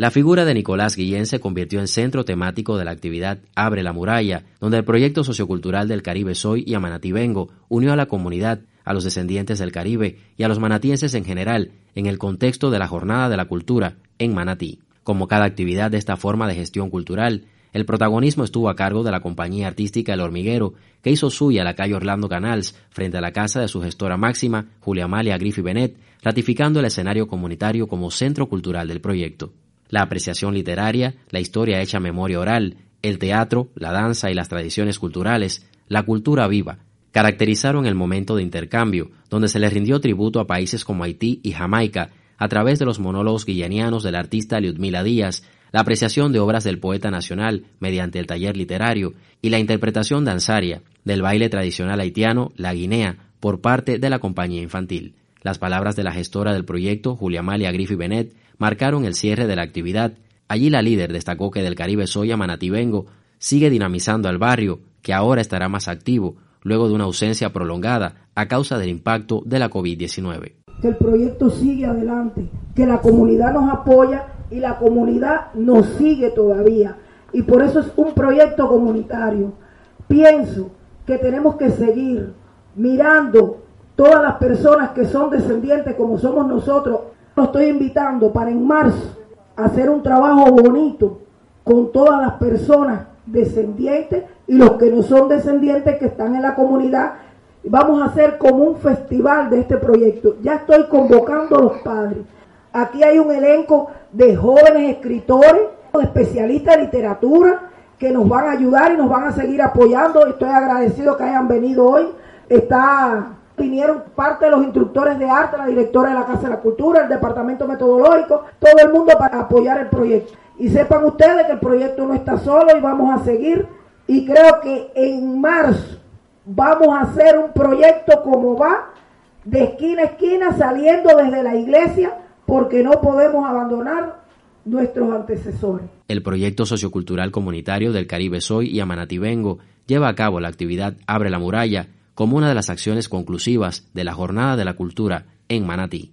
La figura de Nicolás Guillén se convirtió en centro temático de la actividad Abre la Muralla, donde el proyecto sociocultural del Caribe Soy y Amanativengo unió a la comunidad, a los descendientes del Caribe y a los manatienses en general en el contexto de la Jornada de la Cultura en Manatí. Como cada actividad de esta forma de gestión cultural, el protagonismo estuvo a cargo de la compañía artística El Hormiguero, que hizo suya la calle Orlando Canals, frente a la casa de su gestora máxima, Julia Amalia Griffi Benet, ratificando el escenario comunitario como centro cultural del proyecto la apreciación literaria, la historia hecha memoria oral, el teatro, la danza y las tradiciones culturales, la cultura viva, caracterizaron el momento de intercambio, donde se le rindió tributo a países como Haití y Jamaica a través de los monólogos guillanianos del artista Liudmila Díaz, la apreciación de obras del poeta nacional mediante el taller literario y la interpretación danzaria del baile tradicional haitiano La Guinea por parte de la compañía infantil. Las palabras de la gestora del proyecto, Julia Amalia Griffi Benet, marcaron el cierre de la actividad. Allí la líder destacó que del Caribe Soya Manativengo sigue dinamizando al barrio, que ahora estará más activo, luego de una ausencia prolongada a causa del impacto de la COVID-19. Que el proyecto sigue adelante, que la comunidad nos apoya y la comunidad nos sigue todavía. Y por eso es un proyecto comunitario. Pienso que tenemos que seguir mirando todas las personas que son descendientes como somos nosotros lo estoy invitando para en marzo hacer un trabajo bonito con todas las personas descendientes y los que no son descendientes que están en la comunidad. Vamos a hacer como un festival de este proyecto. Ya estoy convocando a los padres. Aquí hay un elenco de jóvenes escritores, especialistas de literatura que nos van a ayudar y nos van a seguir apoyando. Estoy agradecido que hayan venido hoy. Está vinieron parte de los instructores de arte, la directora de la Casa de la Cultura, el departamento metodológico, todo el mundo para apoyar el proyecto. Y sepan ustedes que el proyecto no está solo y vamos a seguir. Y creo que en marzo vamos a hacer un proyecto como va, de esquina a esquina, saliendo desde la iglesia, porque no podemos abandonar nuestros antecesores. El proyecto sociocultural comunitario del Caribe Soy y Amanativengo lleva a cabo la actividad Abre la Muralla, como una de las acciones conclusivas de la Jornada de la Cultura en Manatí.